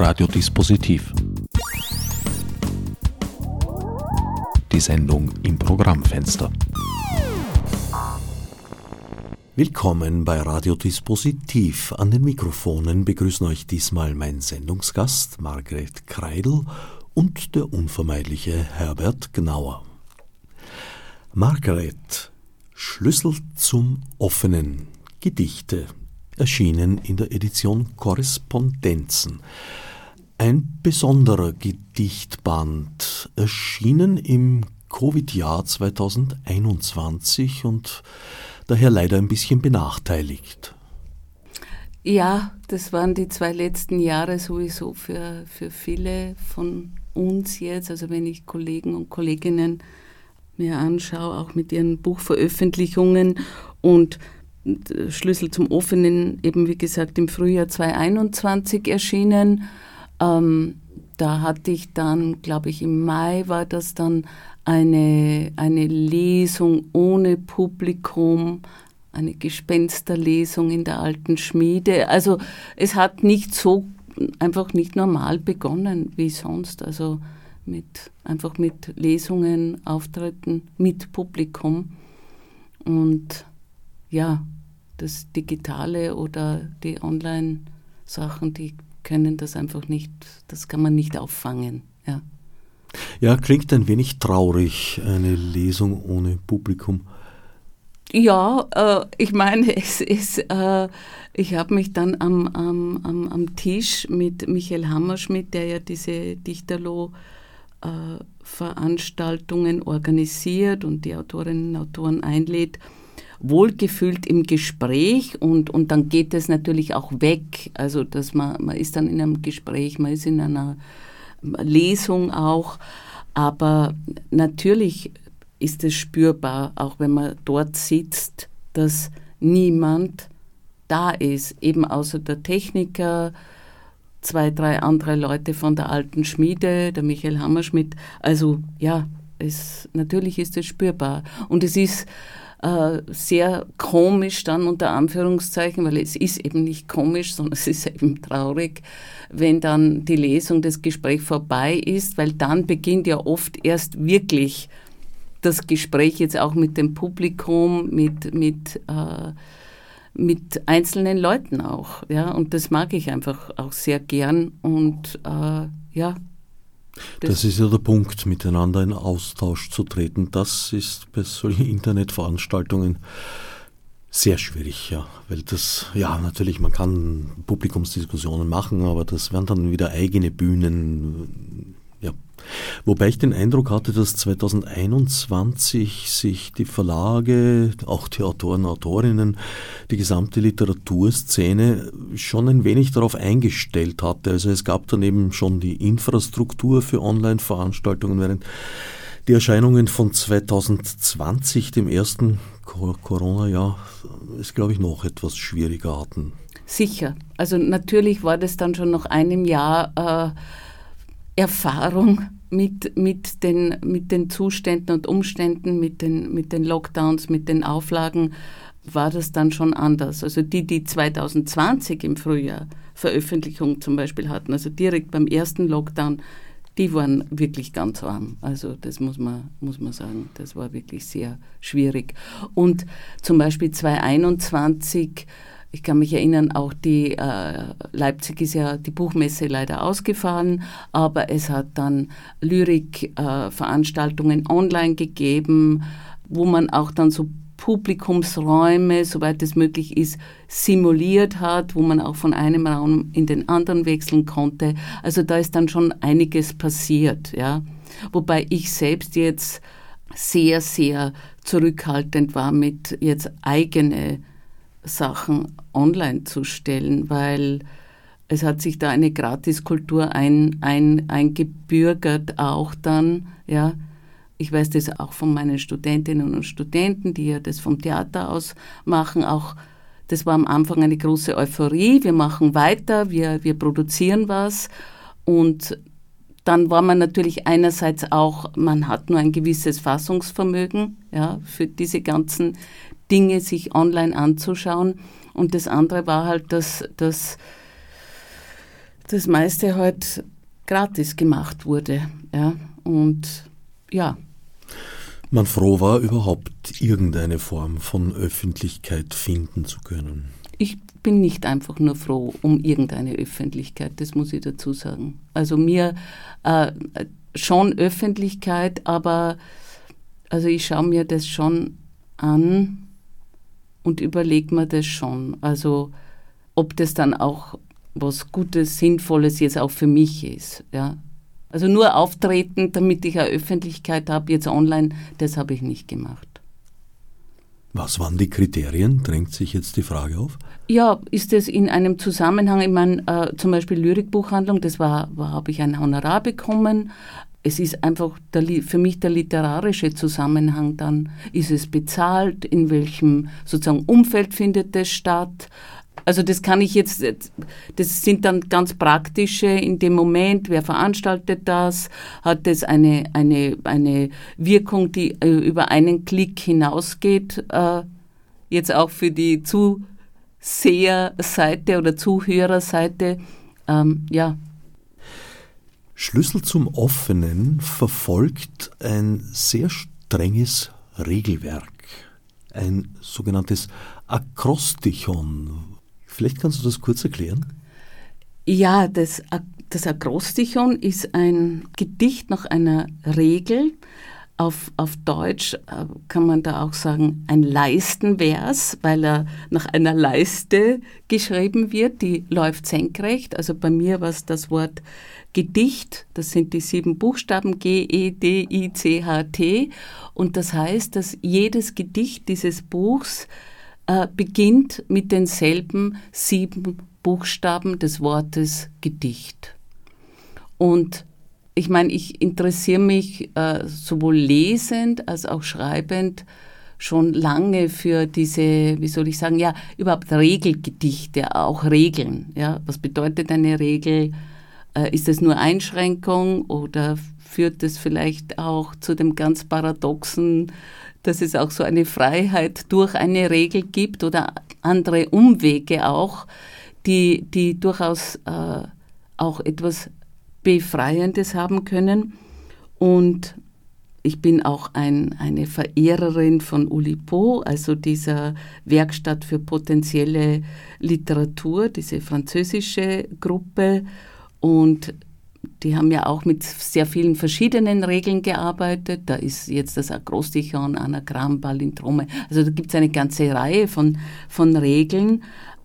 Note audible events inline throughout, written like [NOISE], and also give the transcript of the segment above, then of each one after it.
Radiodispositiv. Die Sendung im Programmfenster. Willkommen bei Radiodispositiv. An den Mikrofonen begrüßen euch diesmal mein Sendungsgast Margret Kreidel und der unvermeidliche Herbert Gnauer. Margaret, Schlüssel zum Offenen, Gedichte, erschienen in der Edition Korrespondenzen. Ein besonderer Gedichtband, erschienen im Covid-Jahr 2021 und daher leider ein bisschen benachteiligt. Ja, das waren die zwei letzten Jahre sowieso für, für viele von uns jetzt. Also wenn ich Kollegen und Kolleginnen mir anschaue, auch mit ihren Buchveröffentlichungen und Schlüssel zum Offenen, eben wie gesagt im Frühjahr 2021 erschienen. Ähm, da hatte ich dann, glaube ich, im Mai war das dann eine, eine Lesung ohne Publikum, eine Gespensterlesung in der alten Schmiede. Also es hat nicht so einfach nicht normal begonnen wie sonst. Also mit einfach mit Lesungen, Auftritten mit Publikum. Und ja, das Digitale oder die Online-Sachen, die können das einfach nicht, das kann man nicht auffangen. Ja, ja klingt ein wenig traurig, eine Lesung ohne Publikum. Ja, äh, ich meine, [LAUGHS] es ist, äh, ich habe mich dann am, am, am, am Tisch mit Michael Hammerschmidt, der ja diese Dichterloh-Veranstaltungen äh, organisiert und die Autorinnen und Autoren einlädt, wohlgefühlt im Gespräch und, und dann geht es natürlich auch weg. Also dass man, man ist dann in einem Gespräch, man ist in einer Lesung auch. Aber natürlich ist es spürbar, auch wenn man dort sitzt, dass niemand da ist, eben außer der Techniker, zwei, drei andere Leute von der alten Schmiede, der Michael Hammerschmidt. Also ja, es, natürlich ist es spürbar. Und es ist äh, sehr komisch dann unter Anführungszeichen, weil es ist eben nicht komisch, sondern es ist eben traurig, wenn dann die Lesung, das Gespräch vorbei ist, weil dann beginnt ja oft erst wirklich das Gespräch jetzt auch mit dem Publikum, mit, mit, äh, mit einzelnen Leuten auch. Ja? Und das mag ich einfach auch sehr gern. Und äh, ja. Das, das, ist ja der Punkt, miteinander in Austausch zu treten. Das ist bei solchen Internetveranstaltungen sehr schwierig, ja. Weil das, ja, natürlich, man kann Publikumsdiskussionen machen, aber das wären dann wieder eigene Bühnen, Wobei ich den Eindruck hatte, dass 2021 sich die Verlage, auch die Autoren, Autorinnen, die gesamte Literaturszene schon ein wenig darauf eingestellt hatte. Also es gab dann eben schon die Infrastruktur für Online-Veranstaltungen, während die Erscheinungen von 2020, dem ersten Corona-Jahr, es glaube ich noch etwas schwieriger hatten. Sicher. Also natürlich war das dann schon nach einem Jahr äh, Erfahrung mit, mit, den, mit den Zuständen und Umständen, mit den, mit den Lockdowns, mit den Auflagen, war das dann schon anders. Also die, die 2020 im Frühjahr Veröffentlichung zum Beispiel hatten, also direkt beim ersten Lockdown, die waren wirklich ganz arm. Also das muss man, muss man sagen, das war wirklich sehr schwierig. Und zum Beispiel 2021 ich kann mich erinnern, auch die äh, Leipzig ist ja die Buchmesse leider ausgefallen, aber es hat dann Lyrikveranstaltungen äh, online gegeben, wo man auch dann so Publikumsräume, soweit es möglich ist, simuliert hat, wo man auch von einem Raum in den anderen wechseln konnte. Also da ist dann schon einiges passiert, ja. Wobei ich selbst jetzt sehr, sehr zurückhaltend war mit jetzt eigene Sachen online zu stellen, weil es hat sich da eine Gratiskultur ein, ein, eingebürgert, auch dann, ja. Ich weiß das auch von meinen Studentinnen und Studenten, die ja das vom Theater aus machen, auch das war am Anfang eine große Euphorie. Wir machen weiter, wir, wir produzieren was. Und dann war man natürlich einerseits auch, man hat nur ein gewisses Fassungsvermögen ja, für diese ganzen Dinge sich online anzuschauen. Und das andere war halt, dass, dass das meiste halt gratis gemacht wurde. Ja, und ja. Man froh war, überhaupt irgendeine Form von Öffentlichkeit finden zu können. Ich bin nicht einfach nur froh um irgendeine Öffentlichkeit, das muss ich dazu sagen. Also mir äh, schon Öffentlichkeit, aber also ich schaue mir das schon an und überlege mir das schon. Also ob das dann auch was Gutes, Sinnvolles jetzt auch für mich ist. Ja. Also nur auftreten, damit ich eine Öffentlichkeit habe, jetzt online, das habe ich nicht gemacht. Was waren die Kriterien? Drängt sich jetzt die Frage auf? Ja, ist es in einem Zusammenhang, ich meine, äh, zum Beispiel Lyrikbuchhandlung, das war, war habe ich ein Honorar bekommen. Es ist einfach der, für mich der literarische Zusammenhang dann. Ist es bezahlt? In welchem sozusagen Umfeld findet es statt? Also das kann ich jetzt, das sind dann ganz praktische in dem Moment, wer veranstaltet das, hat das eine, eine, eine Wirkung, die äh, über einen Klick hinausgeht, äh, jetzt auch für die Zuseherseite oder Zuhörerseite, ähm, ja. Schlüssel zum Offenen verfolgt ein sehr strenges Regelwerk, ein sogenanntes Akrostichon, Vielleicht kannst du das kurz erklären? Ja, das, das Akrostichon ist ein Gedicht nach einer Regel. Auf, auf Deutsch äh, kann man da auch sagen ein Leistenvers, weil er nach einer Leiste geschrieben wird, die läuft senkrecht. Also bei mir war es das Wort Gedicht, das sind die sieben Buchstaben G, E, D, I, C, H, T. Und das heißt, dass jedes Gedicht dieses Buchs äh, beginnt mit denselben sieben Buchstaben des Wortes Gedicht. Und ich meine, ich interessiere mich äh, sowohl lesend als auch schreibend schon lange für diese, wie soll ich sagen, ja, überhaupt Regelgedichte, auch Regeln. Ja, was bedeutet eine Regel? Äh, ist es nur Einschränkung oder führt es vielleicht auch zu dem ganz paradoxen dass es auch so eine Freiheit durch eine Regel gibt oder andere Umwege auch, die, die durchaus äh, auch etwas Befreiendes haben können. Und ich bin auch ein, eine Verehrerin von Ulipo, also dieser Werkstatt für potenzielle Literatur, diese französische Gruppe. Und die haben ja auch mit sehr vielen verschiedenen Regeln gearbeitet. Da ist jetzt das Akrostichon, Anagramm, Palindrome. Also da gibt es eine ganze Reihe von, von Regeln.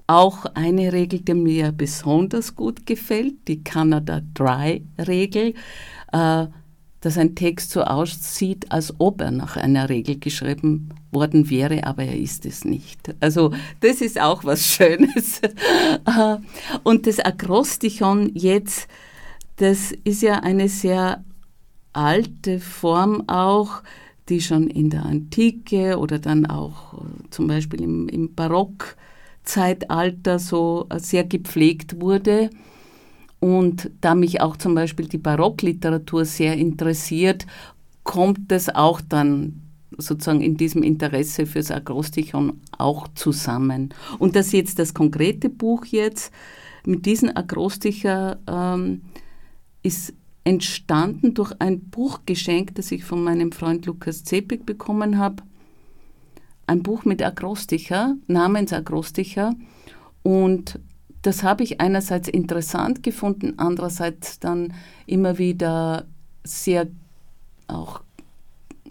Auch eine Regel, die mir besonders gut gefällt, die Canada Dry-Regel, äh, dass ein Text so aussieht, als ob er nach einer Regel geschrieben worden wäre, aber er ist es nicht. Also das ist auch was [LAUGHS] Schönes. Äh, und das Akrostichon jetzt das ist ja eine sehr alte Form auch, die schon in der Antike oder dann auch äh, zum Beispiel im, im Barockzeitalter so äh, sehr gepflegt wurde. Und da mich auch zum Beispiel die Barockliteratur sehr interessiert, kommt es auch dann sozusagen in diesem Interesse fürs Akrostichon auch zusammen. Und dass jetzt das konkrete Buch jetzt mit diesen Akrosticher ähm, ist entstanden durch ein Buchgeschenk, das ich von meinem Freund Lukas Zepik bekommen habe. Ein Buch mit Akrosticher, namens Akrosticher. Und das habe ich einerseits interessant gefunden, andererseits dann immer wieder sehr auch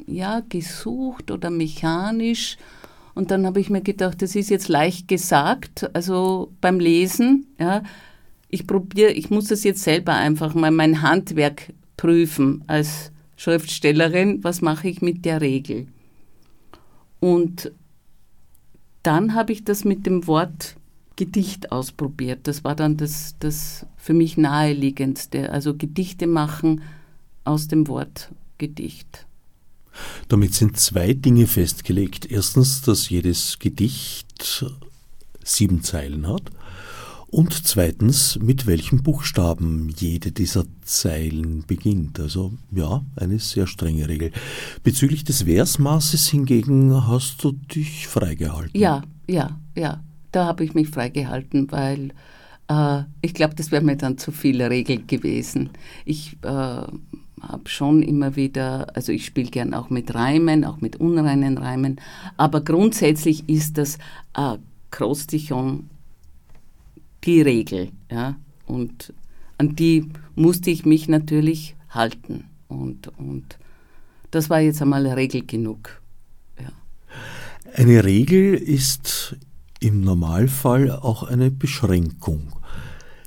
ja, gesucht oder mechanisch. Und dann habe ich mir gedacht, das ist jetzt leicht gesagt, also beim Lesen, ja, ich probiere, ich muss das jetzt selber einfach mal mein Handwerk prüfen als Schriftstellerin, was mache ich mit der Regel? Und dann habe ich das mit dem Wort Gedicht ausprobiert. Das war dann das, das für mich naheliegendste. Also Gedichte machen aus dem Wort Gedicht. Damit sind zwei Dinge festgelegt. Erstens, dass jedes Gedicht sieben Zeilen hat und zweitens, mit welchen Buchstaben jede dieser Zeilen beginnt. Also ja, eine sehr strenge Regel. Bezüglich des Versmaßes hingegen hast du dich freigehalten. Ja, ja, ja. Da habe ich mich freigehalten, weil Äh, ich glaube, das wäre mir dann zu viel Regel gewesen. Ich äh, habe schon immer wieder, also ich spiele gern auch mit Reimen, auch mit unreinen Reimen, aber grundsätzlich ist das Akrostichon die Regel, ja, und an die musste ich mich natürlich halten und, und das war jetzt einmal Regel genug. Ja. Eine Regel ist im Normalfall auch eine Beschränkung.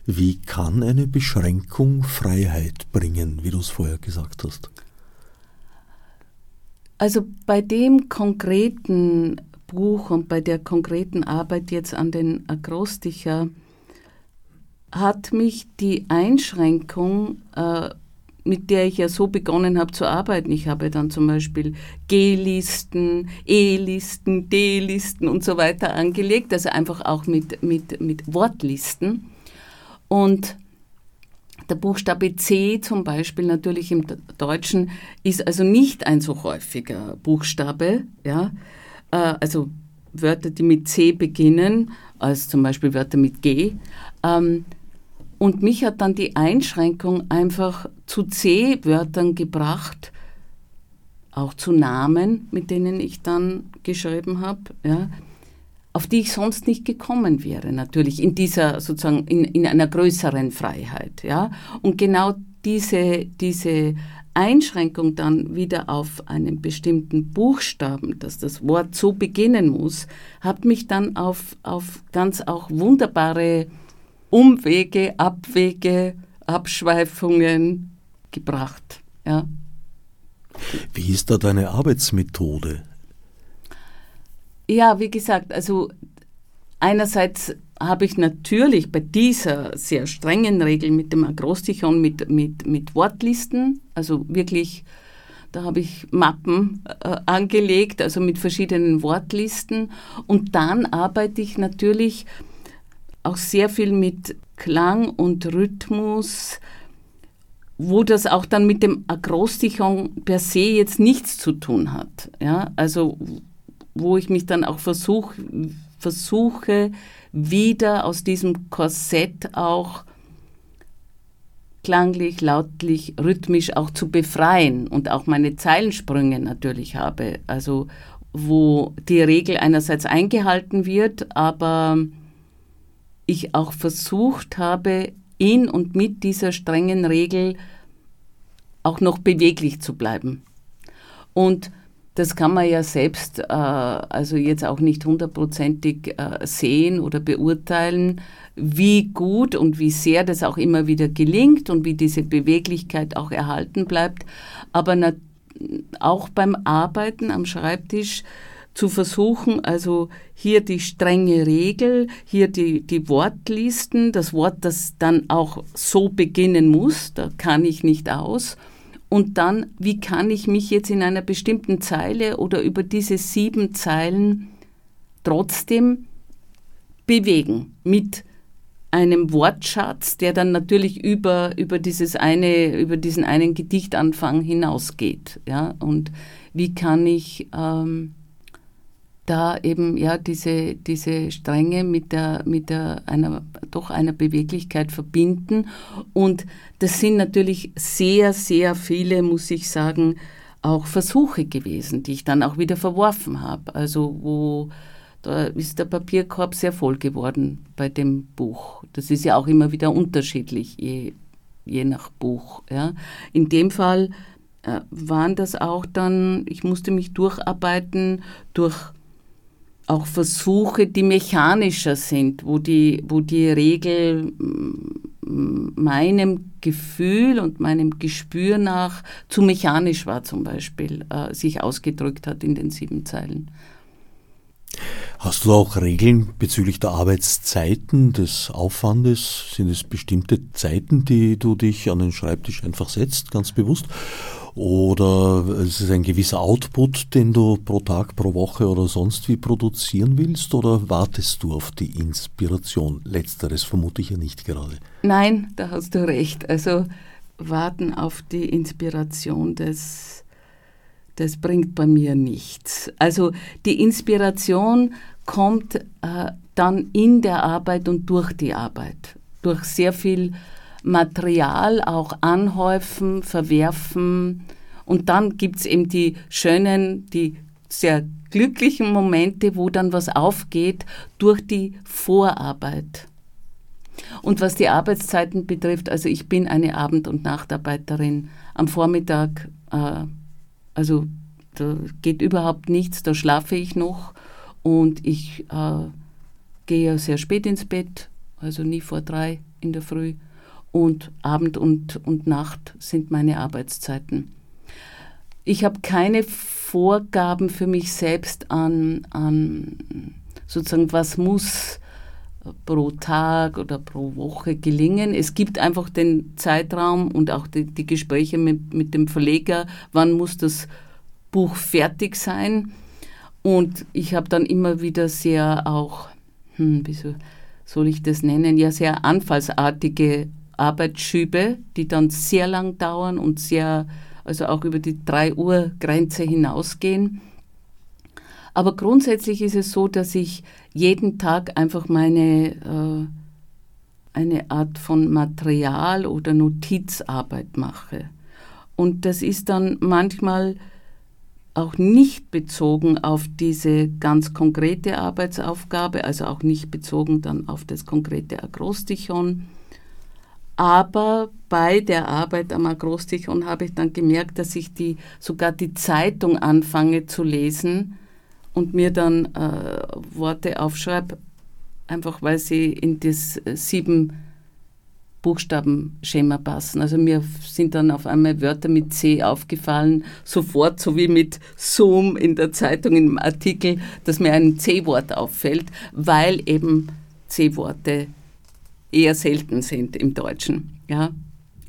Wie kann eine Beschränkung Freiheit bringen, wie du es vorher gesagt hast? Also bei dem konkreten Buch und bei der konkreten Arbeit jetzt an den Akrosticher hat mich die Einschränkung äh, mit der ich ja so begonnen habe zu arbeiten. Ich habe dann zum Beispiel G-Listen, E-Listen, D-Listen und so weiter angelegt, also einfach auch mit, mit, mit Wortlisten. Und der Buchstabe C zum Beispiel natürlich im Deutschen ist also nicht ein so häufiger Buchstabe, ja. Äh, also Wörter, die mit C beginnen, als zum Beispiel Wörter mit G. Ähm, und mich hat dann die Einschränkung einfach zu C-Wörtern gebracht, auch zu Namen, mit denen ich dann geschrieben habe, ja, auf die ich sonst nicht gekommen wäre, natürlich in dieser sozusagen in, in einer größeren Freiheit, ja. Und genau diese, diese Einschränkung dann wieder auf einen bestimmten Buchstaben, dass das Wort so beginnen muss, hat mich dann auf, auf ganz auch wunderbare Umwege, Abwege, Abschweifungen gebracht. Ja. Wie ist da deine Arbeitsmethode? Ja, wie gesagt, also einerseits habe ich natürlich bei dieser sehr strengen Regel mit dem Akrostichon mit, mit, mit Wortlisten, also wirklich, da habe ich Mappen äh, angelegt, also mit verschiedenen Wortlisten. Und dann arbeite ich natürlich auch sehr viel mit Klang und Rhythmus, wo das auch dann mit dem Akrostichon per se jetzt nichts zu tun hat. Ja, also wo ich mich dann auch versuch, versuche, wieder aus diesem Korsett auch klanglich, lautlich, rhythmisch auch zu befreien und auch meine Zeilensprünge natürlich habe. Also wo die Regel einerseits eingehalten wird, aber ich auch versucht habe, in und mit dieser strengen Regel auch noch beweglich zu bleiben. Und das kann man ja selbst äh, also jetzt auch nicht hundertprozentig äh, sehen oder beurteilen, wie gut und wie sehr das auch immer wieder gelingt und wie diese Beweglichkeit auch erhalten bleibt. Aber auch beim Arbeiten am Schreibtisch zu versuchen, also hier die strenge Regel, hier die, die Wortlisten, das Wort, das dann auch so beginnen muss, da kann ich nicht aus. Und dann, wie kann ich mich jetzt in einer bestimmten Zeile oder über diese sieben Zeilen trotzdem bewegen mit einem Wortschatz, der dann natürlich über, über dieses eine, über diesen einen Gedichtanfang hinausgeht. Ja? Und wie kann ich ähm, da eben ja diese, diese Stränge mit der, mit der einer, doch einer Beweglichkeit verbinden. Und das sind natürlich sehr, sehr viele, muss ich sagen, auch Versuche gewesen, die ich dann auch wieder verworfen habe. Also wo da ist der Papierkorb sehr voll geworden bei dem Buch. Das ist ja auch immer wieder unterschiedlich, je, je nach Buch. Ja. In dem Fall äh, waren das auch dann, ich musste mich durcharbeiten durch auch Versuche, die mechanischer sind, wo die, wo die Regel meinem Gefühl und meinem Gespür nach zu mechanisch war zum Beispiel, äh, sich ausgedrückt hat in den sieben Zeilen. Hast du auch Regeln bezüglich der Arbeitszeiten, des Aufwandes? Sind es bestimmte Zeiten, die du dich an den Schreibtisch einfach setzt, ganz bewusst? Oder ist es ein gewisser Output, den du pro Tag, pro Woche oder sonst wie produzieren willst? Oder wartest du auf die Inspiration? Letzteres vermute ich ja nicht gerade. Nein, da hast du recht. Also warten auf die Inspiration, das, das bringt bei mir nichts. Also die Inspiration kommt äh, dann in der Arbeit und durch die Arbeit. durch sehr viel Material auch anhäufen, verwerfen. Und dann gibt es eben die schönen, die sehr glücklichen Momente, wo dann was aufgeht durch die Vorarbeit. Und was die Arbeitszeiten betrifft, also ich bin eine Abend- und Nachtarbeiterin. Am Vormittag, äh, also da geht überhaupt nichts, da schlafe ich noch und ich äh, gehe sehr spät ins Bett, also nie vor drei in der Früh. Und Abend und, und Nacht sind meine Arbeitszeiten. Ich habe keine Vorgaben für mich selbst an, an sozusagen, was muss pro Tag oder pro Woche gelingen. Es gibt einfach den Zeitraum und auch die, die Gespräche mit, mit dem Verleger, wann muss das Buch fertig sein. Und ich habe dann immer wieder sehr auch, hm, wie soll ich das nennen, ja sehr anfallsartige Arbeitsschübe, die dann sehr lang dauern und sehr, also auch über die 3 Uhr Grenze hinausgehen. Aber grundsätzlich ist es so, dass ich jeden Tag einfach meine äh, eine Art von Material oder Notizarbeit mache. Und das ist dann manchmal auch nicht bezogen auf diese ganz konkrete Arbeitsaufgabe, also auch nicht bezogen dann auf das konkrete Akrostichon. Aber bei der Arbeit am Akrostichon habe ich dann gemerkt, dass ich die, sogar die Zeitung anfange zu lesen und mir dann äh, Worte aufschreibe, einfach weil sie in das äh, sieben Buchstabenschema passen. Also mir sind dann auf einmal Wörter mit C aufgefallen, sofort, so wie mit Zoom in der Zeitung im Artikel, dass mir ein C-Wort auffällt, weil eben C-Worte eher selten sind im Deutschen. Ja?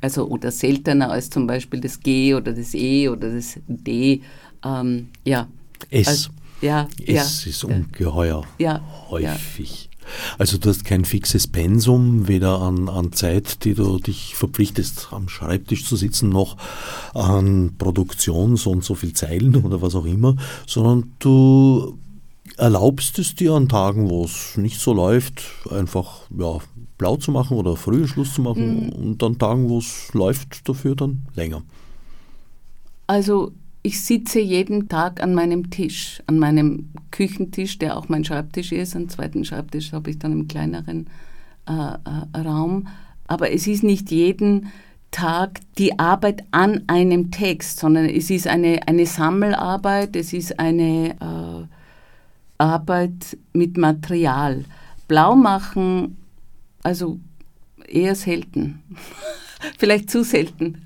Also oder seltener als zum Beispiel das G oder das E oder das D. Ähm, ja. S. Also, ja, es ja, ist ungeheuer ja, häufig. Also du hast kein fixes Pensum, weder an, an Zeit, die du dich verpflichtest, am Schreibtisch zu sitzen, noch an Produktion, so und so viel Zeilen [LAUGHS] oder was auch immer, sondern du erlaubst es dir an Tagen, wo es nicht so läuft, einfach ja, blau zu machen oder früher Schluss zu machen mhm. und an Tagen, wo es läuft, dafür dann länger. Also ich sitze jeden Tag an meinem Tisch, an meinem Küchentisch, der auch mein Schreibtisch ist. Einen zweiten Schreibtisch habe ich dann im kleineren äh, äh, Raum. Aber es ist nicht jeden Tag die Arbeit an einem Text, sondern es ist eine, eine Sammelarbeit, es ist eine äh, Arbeit mit Material. Blau machen, also eher selten. [LAUGHS] Vielleicht zu selten.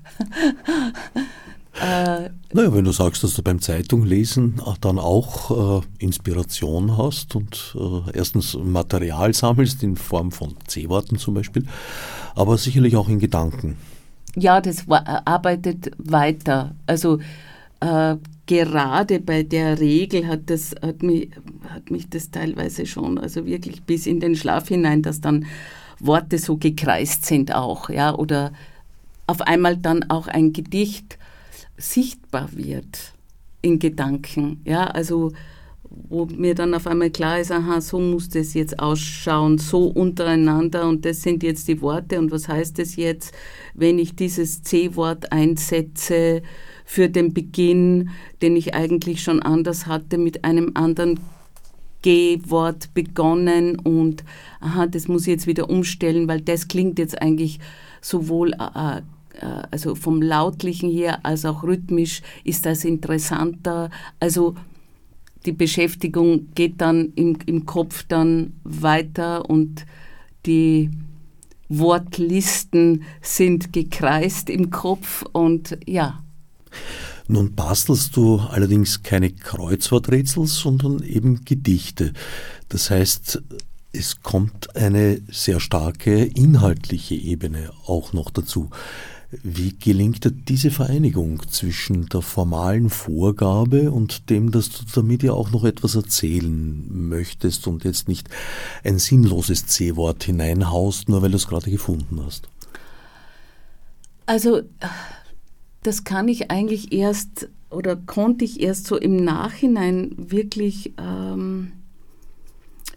Äh, naja, wenn du sagst, dass du beim Zeitunglesen dann auch äh, Inspiration hast und äh, erstens Material sammelst in Form von C-Worten zum Beispiel, aber sicherlich auch in Gedanken. Ja, das arbeitet weiter. Also äh, gerade bei der Regel hat, das, hat, mich, hat mich das teilweise schon, also wirklich bis in den Schlaf hinein, dass dann Worte so gekreist sind auch, ja, oder auf einmal dann auch ein Gedicht sichtbar wird in Gedanken. Ja, also wo mir dann auf einmal klar ist, aha, so muss das jetzt ausschauen, so untereinander und das sind jetzt die Worte und was heißt es jetzt, wenn ich dieses C-Wort einsetze für den Beginn, den ich eigentlich schon anders hatte, mit einem anderen G-Wort begonnen und aha, das muss ich jetzt wieder umstellen, weil das klingt jetzt eigentlich sowohl äh, äh, also vom Lautlichen her als auch rhythmisch ist das interessanter. Also die Beschäftigung geht dann im, im Kopf dann weiter und die Wortlisten sind gekreist im Kopf und ja. Nun bastelst du allerdings keine Kreuzworträtsel, sondern eben Gedichte. Das heißt, es kommt eine sehr starke inhaltliche Ebene auch noch dazu. Wie gelingt diese Vereinigung zwischen der formalen Vorgabe und dem, dass du damit ja auch noch etwas erzählen möchtest und jetzt nicht ein sinnloses C-Wort hineinhaust, nur weil du es gerade gefunden hast? Also, das kann ich eigentlich erst oder konnte ich erst so im Nachhinein wirklich ähm,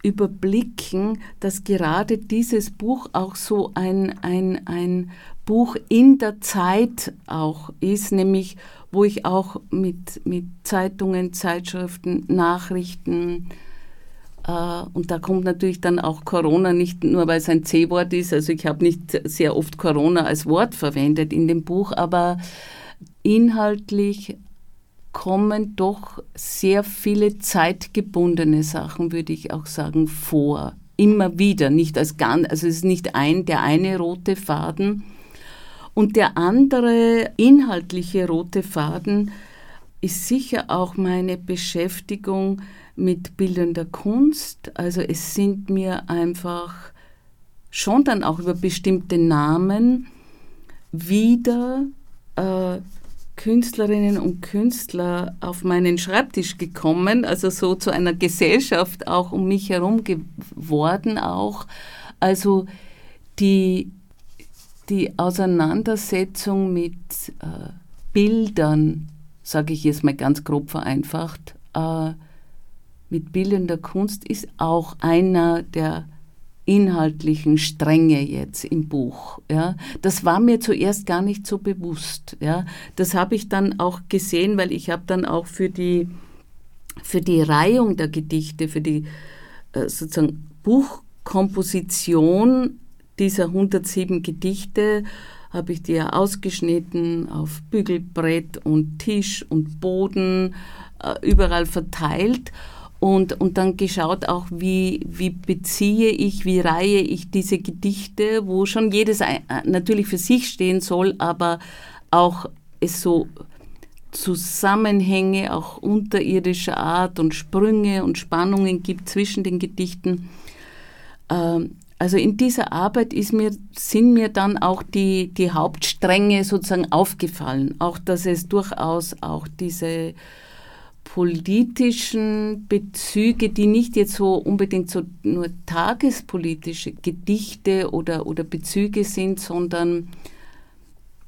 überblicken, dass gerade dieses Buch auch so ein, ein, ein Buch in der Zeit auch ist, nämlich wo ich auch mit, mit Zeitungen, Zeitschriften, Nachrichten, und da kommt natürlich dann auch Corona nicht nur, weil es ein C-Wort ist, also ich habe nicht sehr oft Corona als Wort verwendet in dem Buch, aber inhaltlich kommen doch sehr viele zeitgebundene Sachen, würde ich auch sagen, vor. Immer wieder, nicht als ganz, also es ist nicht ein, der eine rote Faden. Und der andere inhaltliche rote Faden ist sicher auch meine Beschäftigung mit bildender Kunst. Also es sind mir einfach schon dann auch über bestimmte Namen wieder äh, Künstlerinnen und Künstler auf meinen Schreibtisch gekommen, also so zu einer Gesellschaft auch um mich herum geworden auch. Also die, die Auseinandersetzung mit äh, Bildern, sage ich jetzt mal ganz grob vereinfacht, äh, mit bildender Kunst ist auch einer der inhaltlichen Stränge jetzt im Buch. Ja, das war mir zuerst gar nicht so bewusst. Ja, das habe ich dann auch gesehen, weil ich habe dann auch für die für die Reihung der Gedichte, für die äh, sozusagen Buchkomposition dieser 107 Gedichte habe ich die ja ausgeschnitten auf Bügelbrett und Tisch und Boden äh, überall verteilt und, und dann geschaut auch, wie, wie beziehe ich, wie reihe ich diese Gedichte, wo schon jedes natürlich für sich stehen soll, aber auch es so Zusammenhänge, auch unterirdischer Art und Sprünge und Spannungen gibt zwischen den Gedichten. Ähm, also in dieser Arbeit ist mir, sind mir dann auch die, die Hauptstränge sozusagen aufgefallen. Auch, dass es durchaus auch diese politischen Bezüge, die nicht jetzt so unbedingt so nur tagespolitische Gedichte oder, oder Bezüge sind, sondern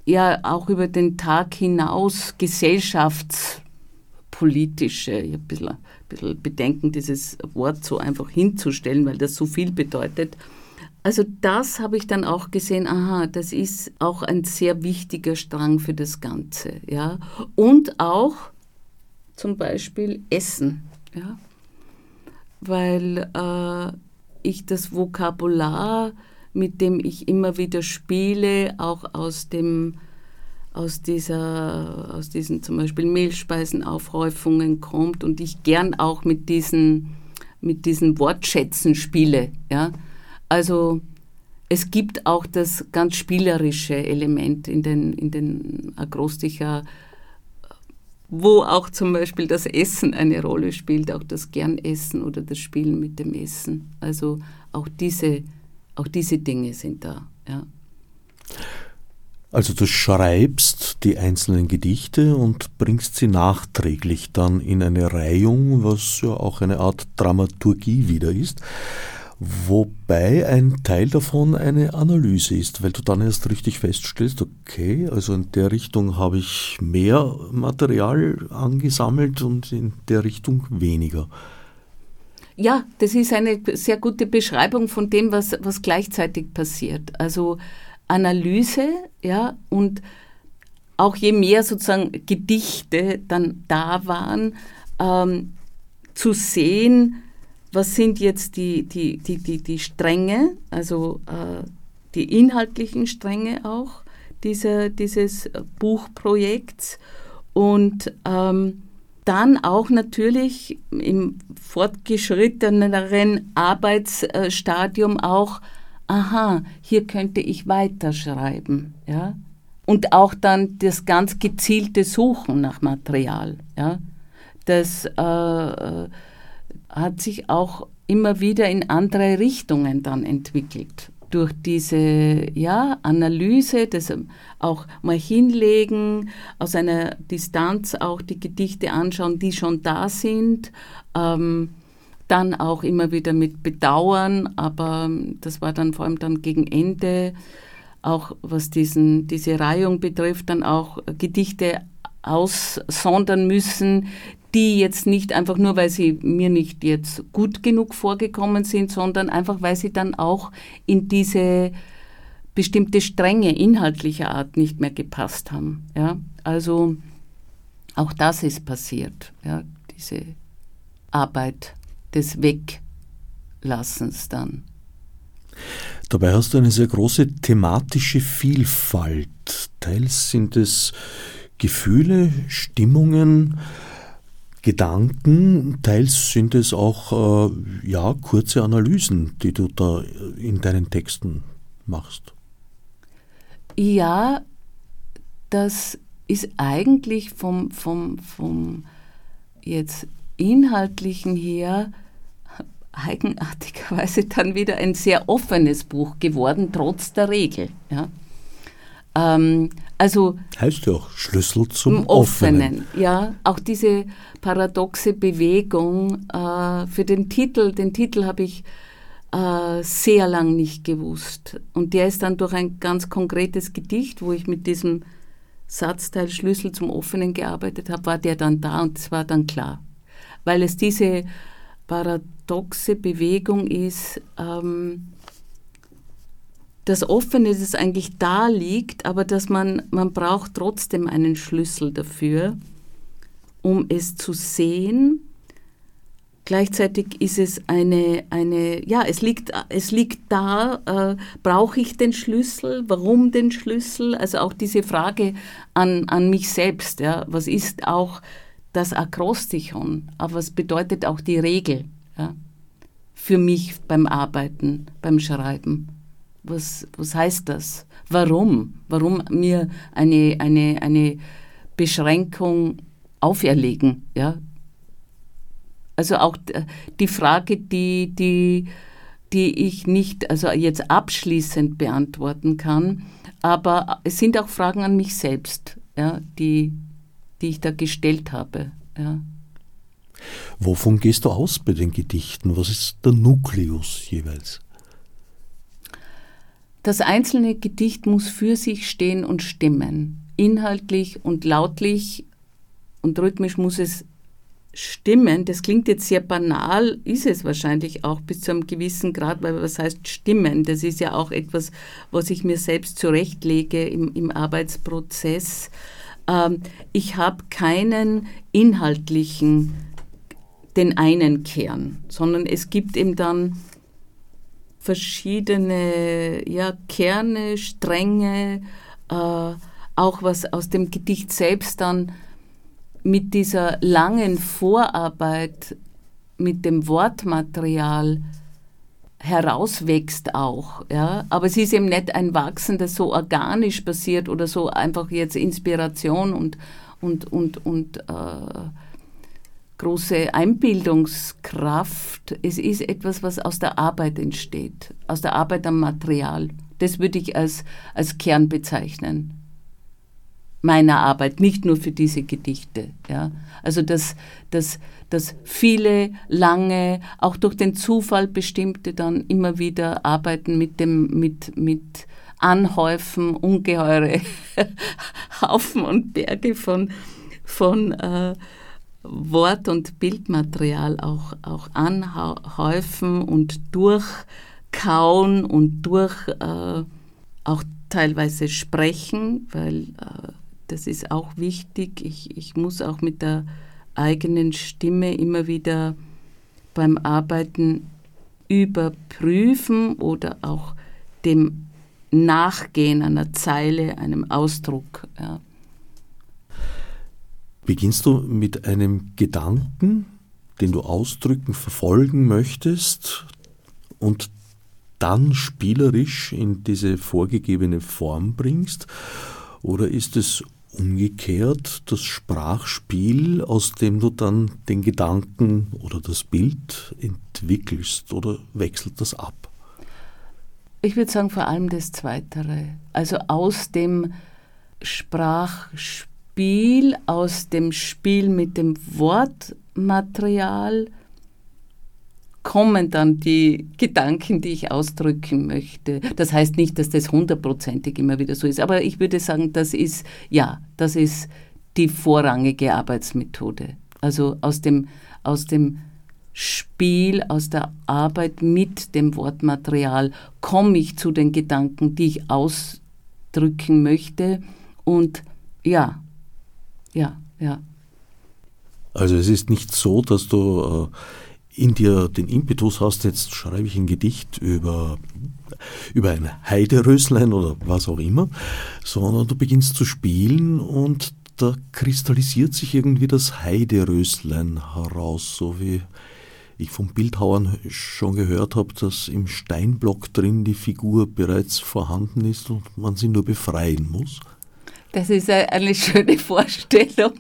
ja auch über den Tag hinaus gesellschaftspolitische, ich habe ein bisschen, ein bisschen Bedenken, dieses Wort so einfach hinzustellen, weil das so viel bedeutet. Also das habe ich dann auch gesehen, aha, das ist auch ein sehr wichtiger Strang für das Ganze. Ja? Und auch zum Beispiel Essen. Ja? Weil äh, ich das Vokabular, mit dem ich immer wieder spiele, auch aus dem aus dieser, aus diesen zum Beispiel Mehlspeisenaufhäufungen kommt und ich gern auch mit diesen, mit diesen Wortschätzen spiele. Ja? Also es gibt auch das ganz spielerische Element in den, in den Akrostika wo auch zum Beispiel das Essen eine Rolle spielt, auch das Gernessen oder das Spielen mit dem Essen. Also auch diese, auch diese Dinge sind da. Ja. Also du schreibst die einzelnen Gedichte und bringst sie nachträglich dann in eine Reihung, was ja auch eine Art Dramaturgie wieder ist. Wobei ein Teil davon eine Analyse ist, weil du dann erst richtig feststellst, okay, also in der Richtung habe ich mehr Material angesammelt und in der Richtung weniger. Ja, das ist eine sehr gute Beschreibung von dem, was, was gleichzeitig passiert. Also Analyse, ja, und auch je mehr sozusagen Gedichte dann da waren, ähm, zu sehen, was sind jetzt die, die, die, die, die Stränge, also äh, die inhaltlichen Stränge auch dieser, dieses Buchprojekts und ähm, dann auch natürlich im fortgeschritteneren Arbeitsstadium auch, aha, hier könnte ich weiterschreiben, ja. Und auch dann das ganz gezielte Suchen nach Material, ja. Das äh, hat sich auch immer wieder in andere Richtungen dann entwickelt. Durch diese ja, Analyse, das auch mal hinlegen, aus einer Distanz auch die Gedichte anschauen, die schon da sind. Ähm, dann auch immer wieder mit Bedauern, aber das war dann vor allem dann gegen Ende, auch was diesen, diese Reihung betrifft, dann auch Gedichte aussondern müssen, die jetzt nicht einfach nur, weil sie mir nicht jetzt gut genug vorgekommen sind, sondern einfach, weil sie dann auch in diese bestimmte Strenge inhaltlicher Art nicht mehr gepasst haben. Ja? Also auch das ist passiert, ja? diese Arbeit des Weglassens dann. Dabei hast du eine sehr große thematische Vielfalt. Teils sind es Gefühle, Stimmungen, Gedanken, teils sind es auch äh, ja, kurze Analysen, die du da in deinen Texten machst. Ja, das ist eigentlich vom, vom, vom jetzt inhaltlichen her eigenartigerweise dann wieder ein sehr offenes Buch geworden, trotz der Regel. Ja. Ähm, also heißt ja auch Schlüssel zum Offenen. Offenen. Ja, auch diese paradoxe Bewegung äh, für den Titel. Den Titel habe ich äh, sehr lang nicht gewusst. Und der ist dann durch ein ganz konkretes Gedicht, wo ich mit diesem Satzteil Schlüssel zum Offenen gearbeitet habe, war der dann da und es war dann klar. Weil es diese paradoxe Bewegung ist, ähm, das Offene, das eigentlich da liegt, aber dass man, man braucht trotzdem einen Schlüssel dafür, um es zu sehen Gleichzeitig ist es eine, eine ja, es liegt, es liegt da, äh, brauche ich den Schlüssel, warum den Schlüssel? Also auch diese Frage an, an mich selbst, ja, was ist auch das Akrostichon, aber was bedeutet auch die Regel ja, für mich beim Arbeiten, beim Schreiben? Was, was heißt das? Warum? Warum mir eine, eine, eine Beschränkung auferlegen? Ja? Also auch die Frage, die, die, die ich nicht also jetzt abschließend beantworten kann, aber es sind auch Fragen an mich selbst, ja, die, die ich da gestellt habe. Ja. Wovon gehst du aus bei den Gedichten? Was ist der Nukleus jeweils? Das einzelne Gedicht muss für sich stehen und stimmen. Inhaltlich und lautlich und rhythmisch muss es Stimmen, das klingt jetzt sehr banal, ist es wahrscheinlich auch bis zu einem gewissen Grad, weil was heißt Stimmen? Das ist ja auch etwas, was ich mir selbst zurechtlege im, im Arbeitsprozess. Ähm, ich habe keinen inhaltlichen, den einen Kern, sondern es gibt eben dann verschiedene ja, Kerne, Stränge, äh, auch was aus dem Gedicht selbst dann mit dieser langen Vorarbeit mit dem Wortmaterial herauswächst auch, ja. Aber es ist eben nicht ein Wachsen, das so organisch passiert oder so einfach jetzt Inspiration und, und, und, und äh, große Einbildungskraft. Es ist etwas, was aus der Arbeit entsteht, aus der Arbeit am Material. Das würde ich als, als Kern bezeichnen meiner Arbeit, nicht nur für diese Gedichte. Ja. Also dass, dass, dass viele lange, auch durch den Zufall bestimmte, dann immer wieder arbeiten mit dem, mit, mit Anhäufen, ungeheure [LAUGHS] Haufen und Berge von, von äh, Wort- und Bildmaterial auch, auch anhäufen und durchkauen und durch äh, auch teilweise sprechen, weil äh, das ist auch wichtig. Ich, ich muss auch mit der eigenen Stimme immer wieder beim Arbeiten überprüfen oder auch dem Nachgehen einer Zeile, einem Ausdruck. Ja. Beginnst du mit einem Gedanken, den du ausdrücken, verfolgen möchtest und dann spielerisch in diese vorgegebene Form bringst? Oder ist es umgekehrt das Sprachspiel, aus dem du dann den Gedanken oder das Bild entwickelst oder wechselt das ab? Ich würde sagen vor allem das Zweitere. Also aus dem Sprachspiel, aus dem Spiel mit dem Wortmaterial kommen dann die Gedanken, die ich ausdrücken möchte. Das heißt nicht, dass das hundertprozentig immer wieder so ist, aber ich würde sagen, das ist, ja, das ist die vorrangige Arbeitsmethode. Also aus dem, aus dem Spiel, aus der Arbeit mit dem Wortmaterial komme ich zu den Gedanken, die ich ausdrücken möchte. Und ja, ja, ja. Also es ist nicht so, dass du äh, in dir den Impetus hast, jetzt schreibe ich ein Gedicht über, über ein Heideröslein oder was auch immer, sondern du beginnst zu spielen und da kristallisiert sich irgendwie das Heideröslein heraus, so wie ich vom Bildhauern schon gehört habe, dass im Steinblock drin die Figur bereits vorhanden ist und man sie nur befreien muss. Das ist eine schöne Vorstellung.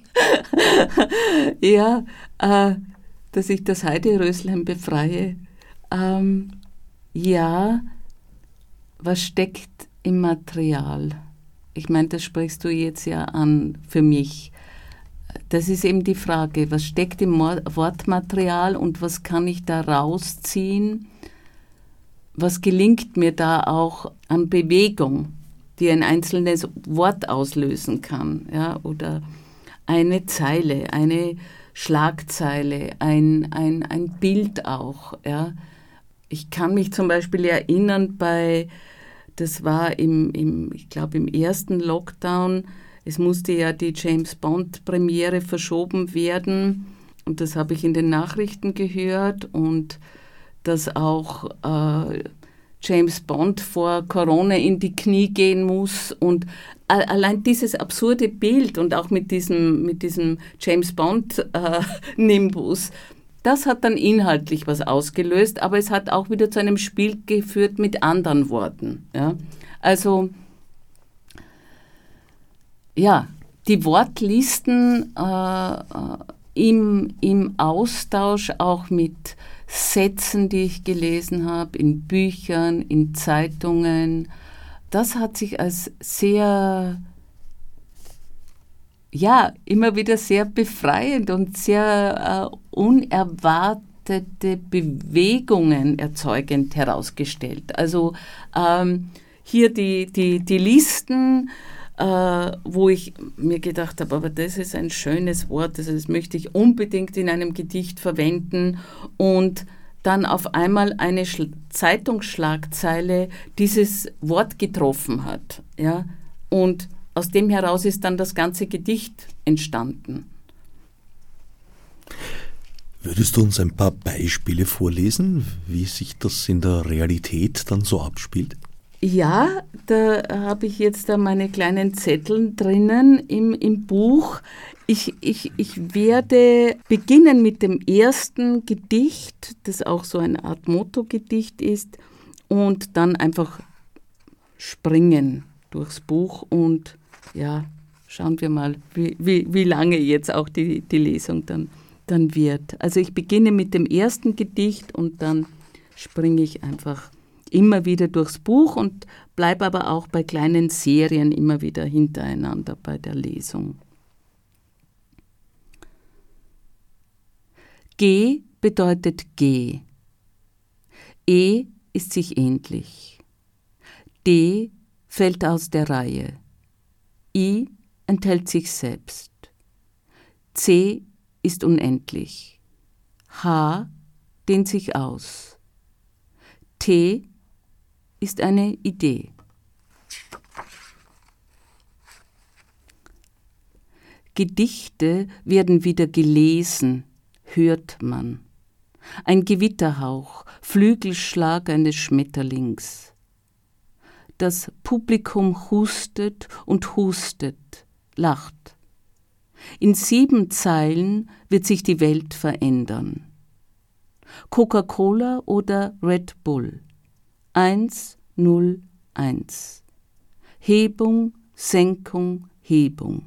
[LAUGHS] ja, äh, dass ich das Heideröslein befreie. Ähm, ja, was steckt im Material? Ich meine, das sprichst du jetzt ja an für mich das ist eben die Frage, was steckt im Wortmaterial und was kann ich da rausziehen? Was gelingt mir da auch an Bewegung, die ein einzelnes Wort auslösen kann, ja, oder eine Zeile, eine Schlagzeile, ein, ein, ein Bild auch, ja. Ich kann mich zum Beispiel erinnern bei, das war im, im ich glaube im ersten Lockdown, es musste ja die James Bond-Premiere verschoben werden und das habe ich in den Nachrichten gehört und dass auch äh, James Bond vor Corona in die Knie gehen muss und allein dieses absurde Bild und auch mit diesem, mit diesem James Bond-Nimbus, äh, [LAUGHS] das hat dann inhaltlich was ausgelöst, aber es hat auch wieder zu einem Spiel geführt mit anderen Worten. Ja? Also ja, die Wortlisten äh, äh, im, im Austausch auch mit Sätzen, die ich gelesen habe, in Büchern, in Zeitungen, das hat sich als sehr, ja, immer wieder sehr befreiend und sehr äh, unerwartete Bewegungen erzeugend herausgestellt. Also ähm, hier die, die, die Listen, äh, wo ich mir gedacht habe, aber das ist ein schönes Wort, also das möchte ich unbedingt in einem Gedicht verwenden und dann auf einmal eine Sch Zeitungsschlagzeile dieses Wort getroffen hat. Ja? Und aus dem heraus ist dann das ganze Gedicht entstanden. Würdest du uns ein paar Beispiele vorlesen, wie sich das in der Realität dann so abspielt? Ja, da habe ich jetzt da meine kleinen Zettel drinnen im, im Buch. Ich, ich, ich werde beginnen mit dem ersten Gedicht, das auch so eine Art Motto-Gedicht ist, und dann einfach springen durchs Buch und ja, schauen wir mal, wie, wie, wie lange jetzt auch die, die Lesung dann, dann wird. Also ich beginne mit dem ersten Gedicht und dann springe ich einfach immer wieder durchs Buch und bleibe aber auch bei kleinen Serien immer wieder hintereinander bei der Lesung. G bedeutet G. E ist sich ähnlich. D fällt aus der Reihe. I enthält sich selbst. C ist unendlich. H dehnt sich aus. T ist eine Idee. Gedichte werden wieder gelesen, hört man. Ein Gewitterhauch, Flügelschlag eines Schmetterlings. Das Publikum hustet und hustet, lacht. In sieben Zeilen wird sich die Welt verändern. Coca-Cola oder Red Bull. 101. Hebung, Senkung, Hebung.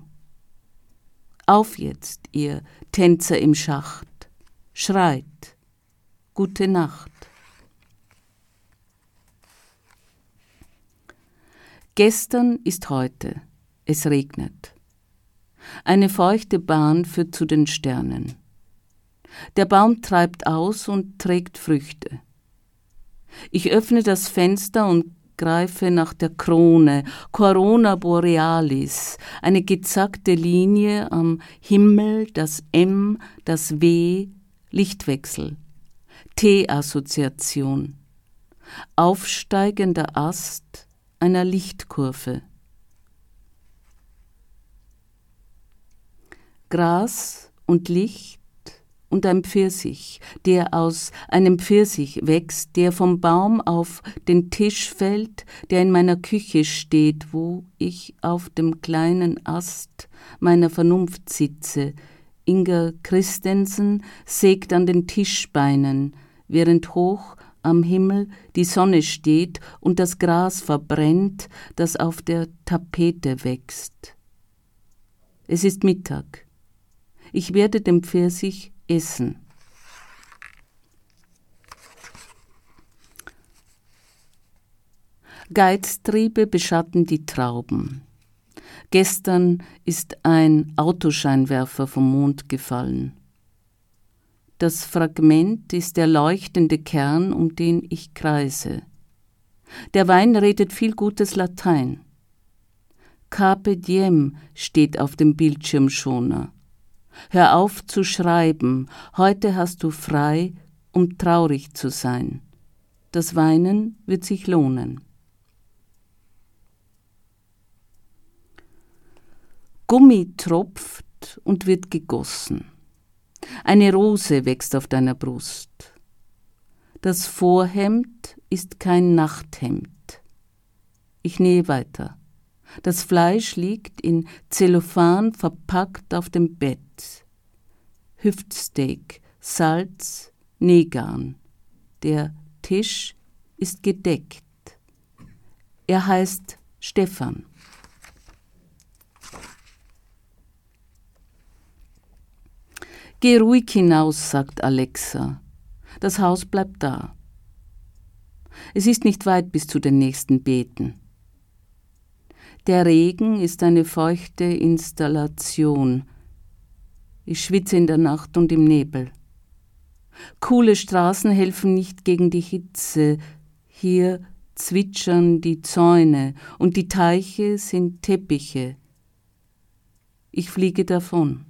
Auf jetzt, ihr Tänzer im Schacht, schreit, gute Nacht. Gestern ist heute, es regnet. Eine feuchte Bahn führt zu den Sternen. Der Baum treibt aus und trägt Früchte. Ich öffne das Fenster und greife nach der Krone, Corona Borealis, eine gezackte Linie am Himmel, das M, das W, Lichtwechsel, T-Assoziation, aufsteigender Ast einer Lichtkurve. Gras und Licht und ein Pfirsich, der aus einem Pfirsich wächst, der vom Baum auf den Tisch fällt, der in meiner Küche steht, wo ich auf dem kleinen Ast meiner Vernunft sitze. Inga Christensen sägt an den Tischbeinen, während hoch am Himmel die Sonne steht und das Gras verbrennt, das auf der Tapete wächst. Es ist Mittag. Ich werde dem Pfirsich essen. Geiztriebe beschatten die Trauben. Gestern ist ein Autoscheinwerfer vom Mond gefallen. Das Fragment ist der leuchtende Kern, um den ich kreise. Der Wein redet viel gutes Latein. Carpe diem steht auf dem Bildschirmschoner. Hör auf zu schreiben, heute hast du frei, um traurig zu sein. Das Weinen wird sich lohnen. Gummi tropft und wird gegossen. Eine Rose wächst auf deiner Brust. Das Vorhemd ist kein Nachthemd. Ich nähe weiter. Das Fleisch liegt in Zellophan verpackt auf dem Bett. Hüftsteak, Salz, Negan. Der Tisch ist gedeckt. Er heißt Stefan. Geh ruhig hinaus, sagt Alexa. Das Haus bleibt da. Es ist nicht weit bis zu den nächsten Beeten. Der Regen ist eine feuchte Installation. Ich schwitze in der Nacht und im Nebel. Coole Straßen helfen nicht gegen die Hitze. Hier zwitschern die Zäune und die Teiche sind Teppiche. Ich fliege davon.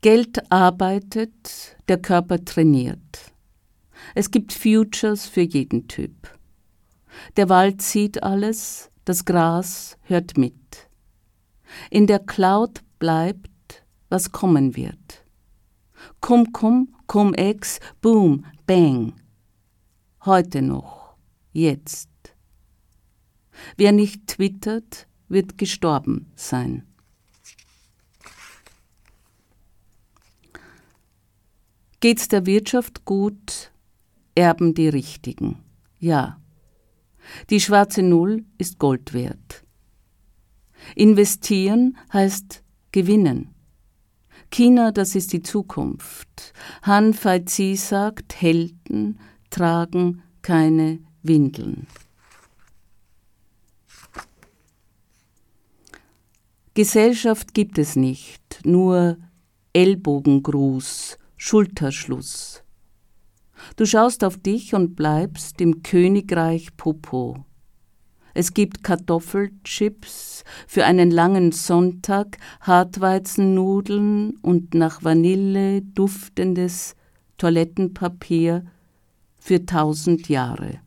Geld arbeitet, der Körper trainiert. Es gibt Futures für jeden Typ. Der Wald sieht alles, das Gras hört mit. In der Cloud bleibt, was kommen wird. Kum kum, kum ex, boom, bang. Heute noch, jetzt. Wer nicht twittert, wird gestorben sein. Geht's der Wirtschaft gut, erben die Richtigen. Ja. Die schwarze Null ist Gold wert. Investieren heißt gewinnen. China, das ist die Zukunft. Han Feizi sagt, Helden tragen keine Windeln. Gesellschaft gibt es nicht, nur Ellbogengruß, Schulterschluss. Du schaust auf dich und bleibst im Königreich Popo. Es gibt Kartoffelchips für einen langen Sonntag, Hartweizennudeln und nach Vanille duftendes Toilettenpapier für tausend Jahre.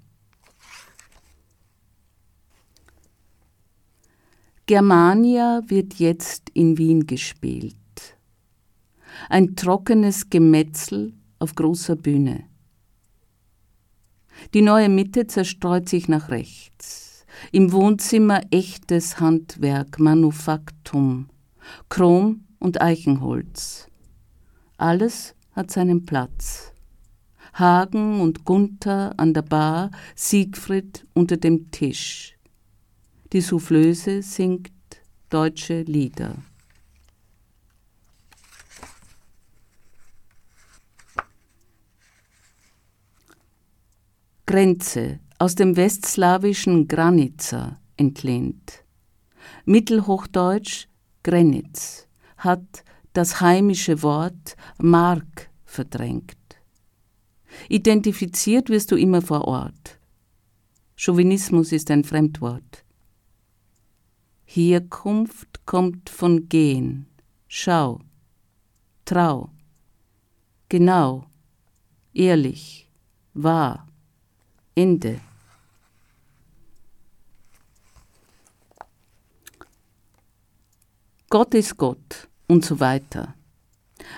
Germania wird jetzt in Wien gespielt. Ein trockenes Gemetzel auf großer Bühne. Die neue Mitte zerstreut sich nach rechts. Im Wohnzimmer echtes Handwerk, Manufaktum, Chrom und Eichenholz. Alles hat seinen Platz. Hagen und Gunther an der Bar, Siegfried unter dem Tisch. Die Soufflöse singt deutsche Lieder. Grenze aus dem westslawischen Granica entlehnt. Mittelhochdeutsch Grenitz hat das heimische Wort Mark verdrängt. Identifiziert wirst du immer vor Ort. Chauvinismus ist ein Fremdwort. Herkunft kommt von Gehen. Schau. Trau. Genau. Ehrlich. Wahr. Ende. Gott ist Gott und so weiter.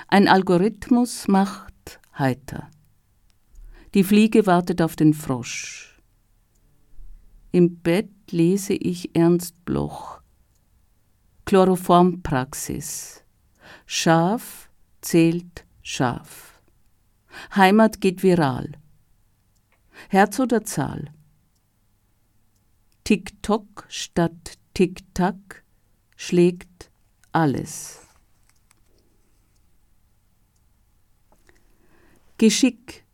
Ein Algorithmus macht heiter. Die Fliege wartet auf den Frosch. Im Bett lese ich Ernst Bloch. Chloroformpraxis. Schaf zählt Schaf. Heimat geht viral. Herz oder Zahl? Tick-Tock statt Tick-Tack schlägt alles. Geschick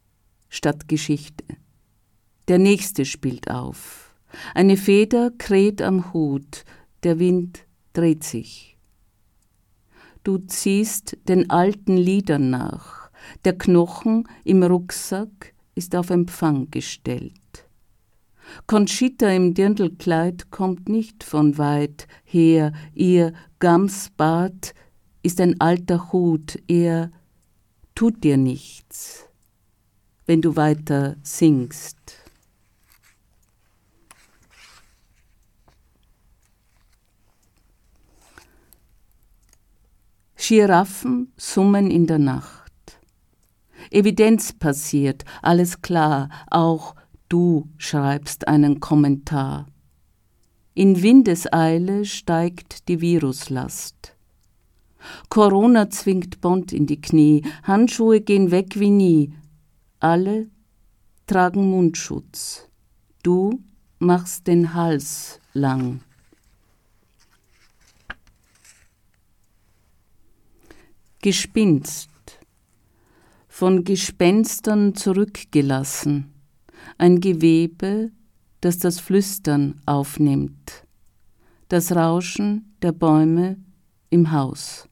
statt Geschichte. Der nächste spielt auf. Eine Feder kräht am Hut, der Wind dreht sich. Du ziehst den alten Liedern nach, der Knochen im Rucksack ist auf Empfang gestellt. Conchita im Dirndlkleid kommt nicht von weit her, ihr Gamsbart ist ein alter Hut, er tut dir nichts, wenn du weiter singst. Giraffen summen in der Nacht. Evidenz passiert, alles klar, auch du schreibst einen Kommentar. In Windeseile steigt die Viruslast. Corona zwingt Bond in die Knie, Handschuhe gehen weg wie nie. Alle tragen Mundschutz. Du machst den Hals lang. Gespinst, von Gespenstern zurückgelassen, ein Gewebe, das das Flüstern aufnimmt, das Rauschen der Bäume im Haus.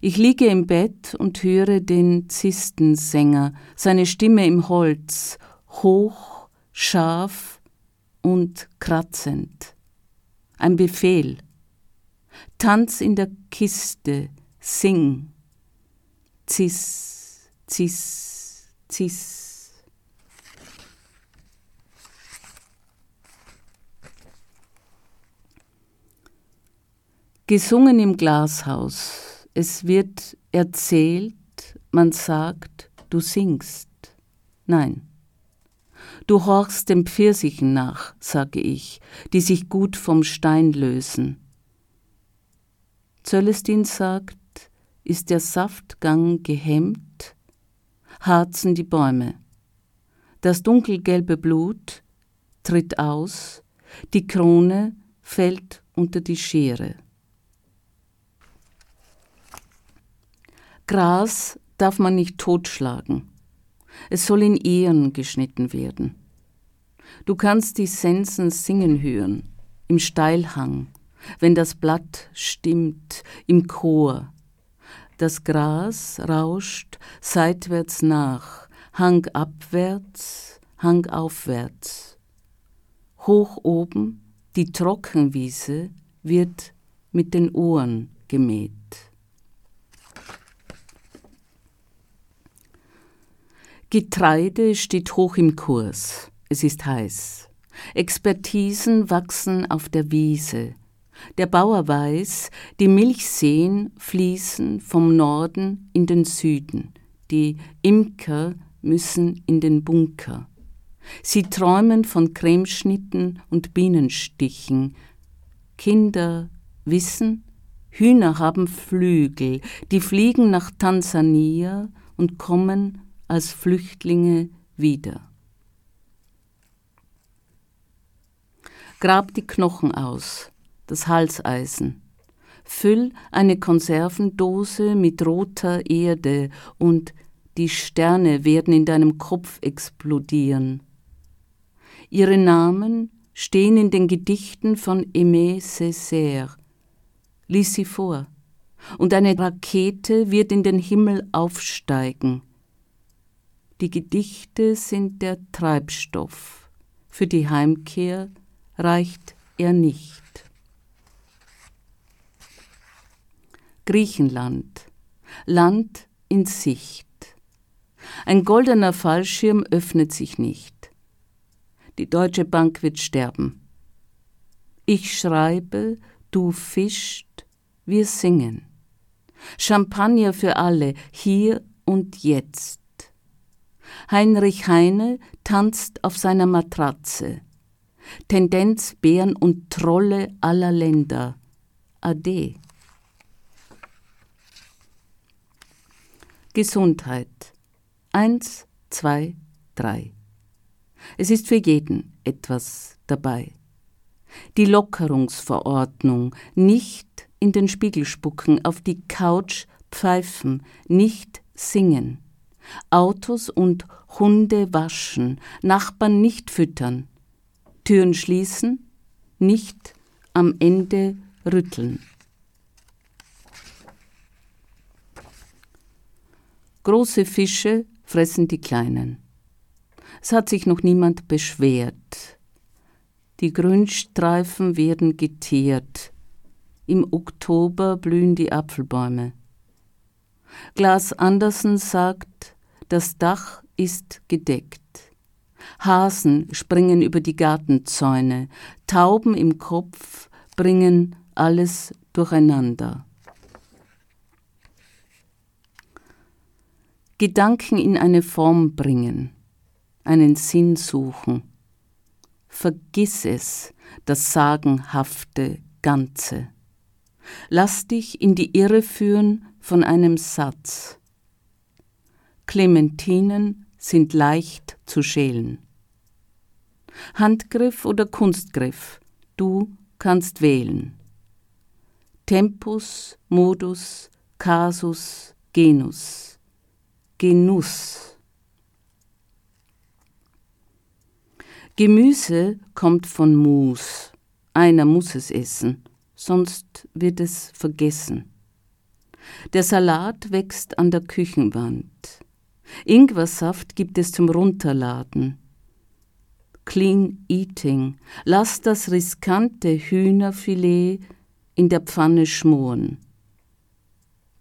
Ich liege im Bett und höre den Zistensänger, seine Stimme im Holz, hoch, scharf und kratzend. Ein Befehl. Tanz in der Kiste, Sing. Cis, cis, cis. Gesungen im Glashaus. Es wird erzählt, man sagt, du singst. Nein. Du horchst dem Pfirsichen nach, sage ich, die sich gut vom Stein lösen. Zöllestin sagt, ist der Saftgang gehemmt, harzen die Bäume. Das dunkelgelbe Blut tritt aus, die Krone fällt unter die Schere. Gras darf man nicht totschlagen. Es soll in Ehren geschnitten werden. Du kannst die Sensen singen hören, im Steilhang, wenn das Blatt stimmt, im Chor, das Gras rauscht seitwärts nach, Hang abwärts, Hang aufwärts. Hoch oben die Trockenwiese wird mit den Ohren gemäht. Getreide steht hoch im Kurs. Es ist heiß. Expertisen wachsen auf der Wiese. Der Bauer weiß, die Milchseen fließen vom Norden in den Süden, die Imker müssen in den Bunker. Sie träumen von Cremeschnitten und Bienenstichen. Kinder wissen, Hühner haben Flügel, die fliegen nach Tansania und kommen als Flüchtlinge wieder. Grab die Knochen aus, das Halseisen. Füll eine Konservendose mit roter Erde und die Sterne werden in deinem Kopf explodieren. Ihre Namen stehen in den Gedichten von Aimé Césaire. Lies sie vor. Und eine Rakete wird in den Himmel aufsteigen. Die Gedichte sind der Treibstoff. Für die Heimkehr reicht er nicht. Griechenland. Land in Sicht. Ein goldener Fallschirm öffnet sich nicht. Die Deutsche Bank wird sterben. Ich schreibe, du fischst, wir singen. Champagner für alle, hier und jetzt. Heinrich Heine tanzt auf seiner Matratze. Tendenz Bären und Trolle aller Länder. Ade. Gesundheit. Eins, zwei, drei. Es ist für jeden etwas dabei. Die Lockerungsverordnung, nicht in den Spiegel spucken, auf die Couch pfeifen, nicht singen. Autos und Hunde waschen, Nachbarn nicht füttern, Türen schließen, nicht am Ende rütteln. Große Fische fressen die kleinen. Es hat sich noch niemand beschwert. Die Grünstreifen werden geteert. Im Oktober blühen die Apfelbäume. Glas Andersen sagt, das Dach ist gedeckt. Hasen springen über die Gartenzäune, Tauben im Kopf bringen alles durcheinander. Gedanken in eine Form bringen, einen Sinn suchen. Vergiss es, das sagenhafte Ganze. Lass dich in die Irre führen von einem Satz. Clementinen sind leicht zu schälen. Handgriff oder Kunstgriff, du kannst wählen. Tempus, Modus, Casus, Genus. Genuss. Gemüse kommt von Mus. Einer muss es essen, sonst wird es vergessen. Der Salat wächst an der Küchenwand. Ingwersaft gibt es zum Runterladen. Clean Eating. Lass das riskante Hühnerfilet in der Pfanne schmoren.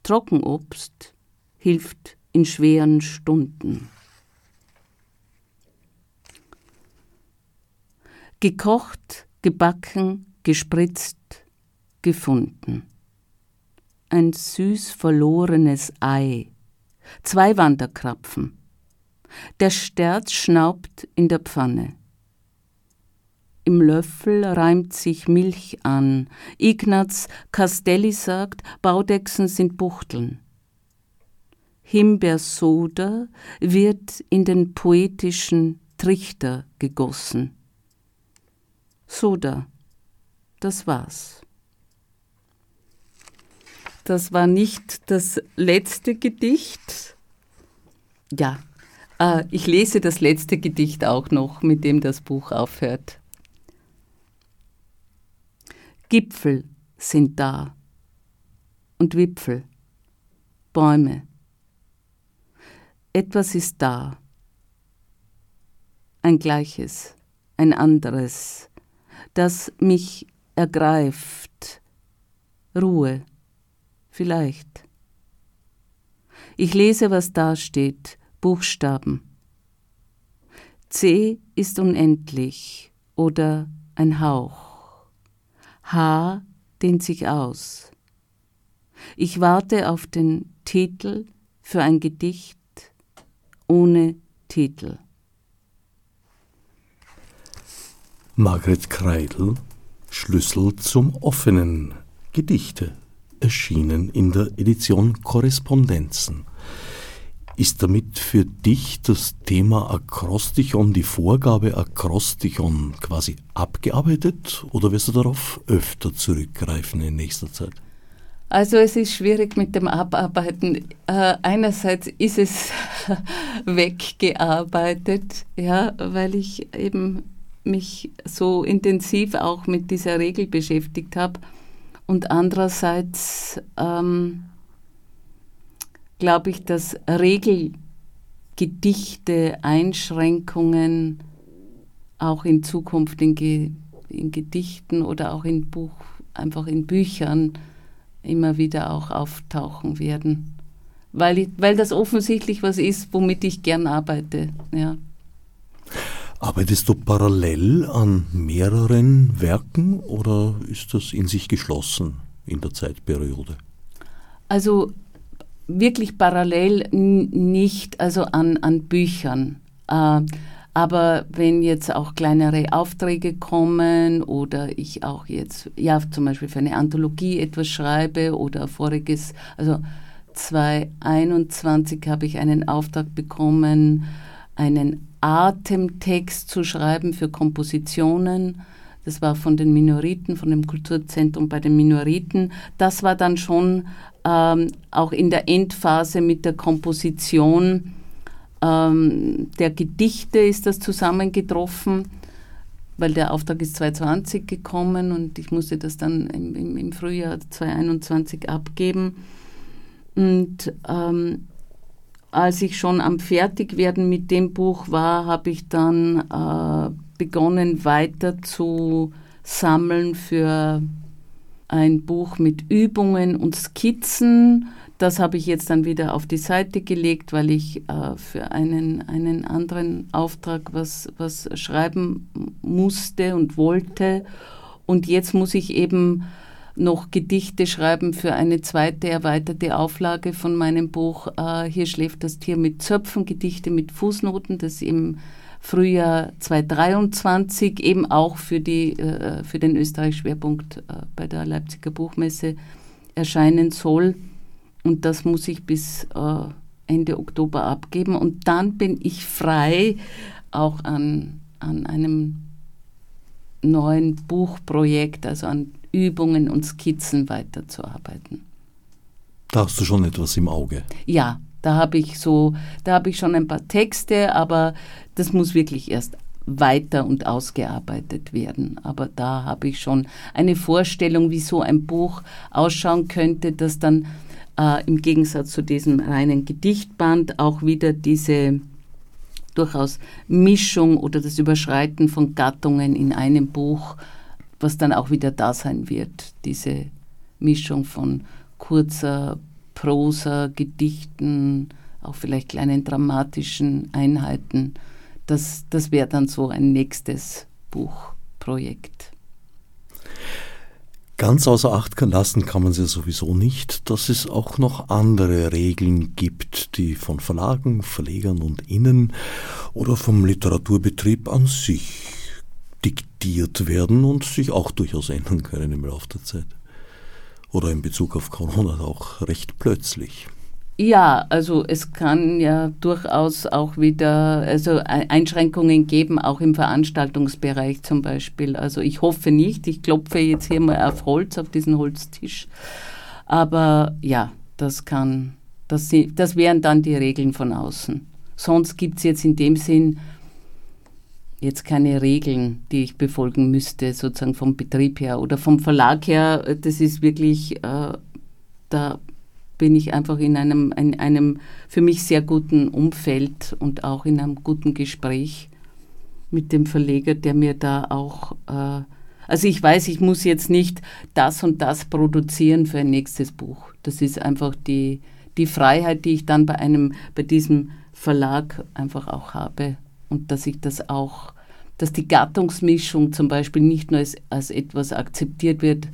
Trockenobst hilft in schweren Stunden. Gekocht, gebacken, gespritzt, gefunden. Ein süß verlorenes Ei zwei Wanderkrapfen. Der Sterz schnaubt in der Pfanne. Im Löffel reimt sich Milch an. Ignaz Castelli sagt, Baudechsen sind Buchteln. Himbeersoda wird in den poetischen Trichter gegossen. Soda, das war's. Das war nicht das letzte Gedicht. Ja, äh, ich lese das letzte Gedicht auch noch, mit dem das Buch aufhört. Gipfel sind da und Wipfel, Bäume. Etwas ist da, ein gleiches, ein anderes, das mich ergreift, Ruhe Vielleicht. Ich lese, was da steht, Buchstaben. C ist unendlich oder ein Hauch. H dehnt sich aus. Ich warte auf den Titel für ein Gedicht ohne Titel. Margret Kreidel Schlüssel zum offenen Gedichte erschienen in der Edition Korrespondenzen. Ist damit für dich das Thema Akrostichon, die Vorgabe Akrostichon quasi abgearbeitet oder wirst du darauf öfter zurückgreifen in nächster Zeit? Also es ist schwierig mit dem Abarbeiten. Äh, einerseits ist es [LAUGHS] weggearbeitet, ja, weil ich eben mich so intensiv auch mit dieser Regel beschäftigt habe. Und andererseits ähm, glaube ich, dass Regel Gedichte, Einschränkungen auch in Zukunft in, Ge in Gedichten oder auch in Buch, einfach in Büchern immer wieder auch auftauchen werden. Weil, ich, weil das offensichtlich was ist, womit ich gern arbeite. Ja. Arbeitest du parallel an mehreren Werken oder ist das in sich geschlossen in der Zeitperiode? Also wirklich parallel nicht, also an, an Büchern. Äh, aber wenn jetzt auch kleinere Aufträge kommen oder ich auch jetzt, ja, zum Beispiel für eine Anthologie etwas schreibe oder voriges, also 2021 habe ich einen Auftrag bekommen, einen Atemtext zu schreiben für Kompositionen. Das war von den Minoriten, von dem Kulturzentrum bei den Minoriten. Das war dann schon ähm, auch in der Endphase mit der Komposition ähm, der Gedichte ist das zusammengetroffen, weil der Auftrag ist 2020 gekommen und ich musste das dann im, im, im Frühjahr 2021 abgeben. Und ähm, als ich schon am Fertigwerden mit dem Buch war, habe ich dann äh, begonnen weiter zu sammeln für ein Buch mit Übungen und Skizzen das habe ich jetzt dann wieder auf die Seite gelegt, weil ich äh, für einen, einen anderen Auftrag was, was schreiben musste und wollte. Und jetzt muss ich eben noch Gedichte schreiben für eine zweite erweiterte Auflage von meinem Buch äh, Hier schläft das Tier mit Zöpfen, Gedichte mit Fußnoten, das im Frühjahr 2023 eben auch für, die, äh, für den Österreich-Schwerpunkt äh, bei der Leipziger Buchmesse erscheinen soll. Und das muss ich bis äh, Ende Oktober abgeben. Und dann bin ich frei, auch an, an einem neuen Buchprojekt, also an Übungen und Skizzen weiterzuarbeiten. Da hast du schon etwas im Auge. Ja, da habe ich so, da habe ich schon ein paar Texte, aber das muss wirklich erst weiter und ausgearbeitet werden. Aber da habe ich schon eine Vorstellung, wie so ein Buch ausschauen könnte, das dann äh, im Gegensatz zu diesem reinen Gedichtband auch wieder diese durchaus Mischung oder das Überschreiten von Gattungen in einem Buch, was dann auch wieder da sein wird. Diese Mischung von kurzer Prosa, Gedichten, auch vielleicht kleinen dramatischen Einheiten. Das, das wäre dann so ein nächstes Buchprojekt. Ganz außer Acht lassen kann man sie sowieso nicht, dass es auch noch andere Regeln gibt, die von Verlagen, Verlegern und Innen oder vom Literaturbetrieb an sich diktiert werden und sich auch durchaus ändern können im Laufe der Zeit. Oder in Bezug auf Corona auch recht plötzlich. Ja, also es kann ja durchaus auch wieder also Einschränkungen geben, auch im Veranstaltungsbereich zum Beispiel. Also ich hoffe nicht, ich klopfe jetzt hier mal auf Holz, auf diesen Holztisch. Aber ja, das kann, das, das wären dann die Regeln von außen. Sonst gibt es jetzt in dem Sinn jetzt keine Regeln, die ich befolgen müsste, sozusagen vom Betrieb her oder vom Verlag her. Das ist wirklich, äh, da bin ich einfach in einem, in einem für mich sehr guten Umfeld und auch in einem guten Gespräch mit dem Verleger, der mir da auch, äh, also ich weiß, ich muss jetzt nicht das und das produzieren für ein nächstes Buch. Das ist einfach die, die Freiheit, die ich dann bei einem, bei diesem Verlag einfach auch habe und dass ich das auch, dass die Gattungsmischung zum Beispiel nicht nur als, als etwas akzeptiert wird,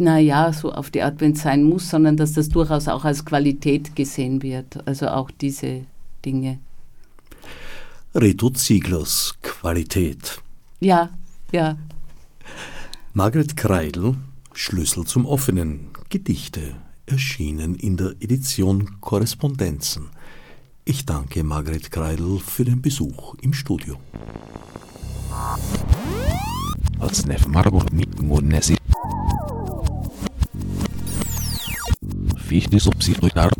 naja, so auf die Art, wenn es sein muss, sondern dass das durchaus auch als Qualität gesehen wird. Also auch diese Dinge. Reto Zieglers Qualität. Ja, ja. Margret Kreidl, Schlüssel zum Offenen, Gedichte, erschienen in der Edition Korrespondenzen. Ich danke Margret Kreidl für den Besuch im Studio wie ich die Subsidiarität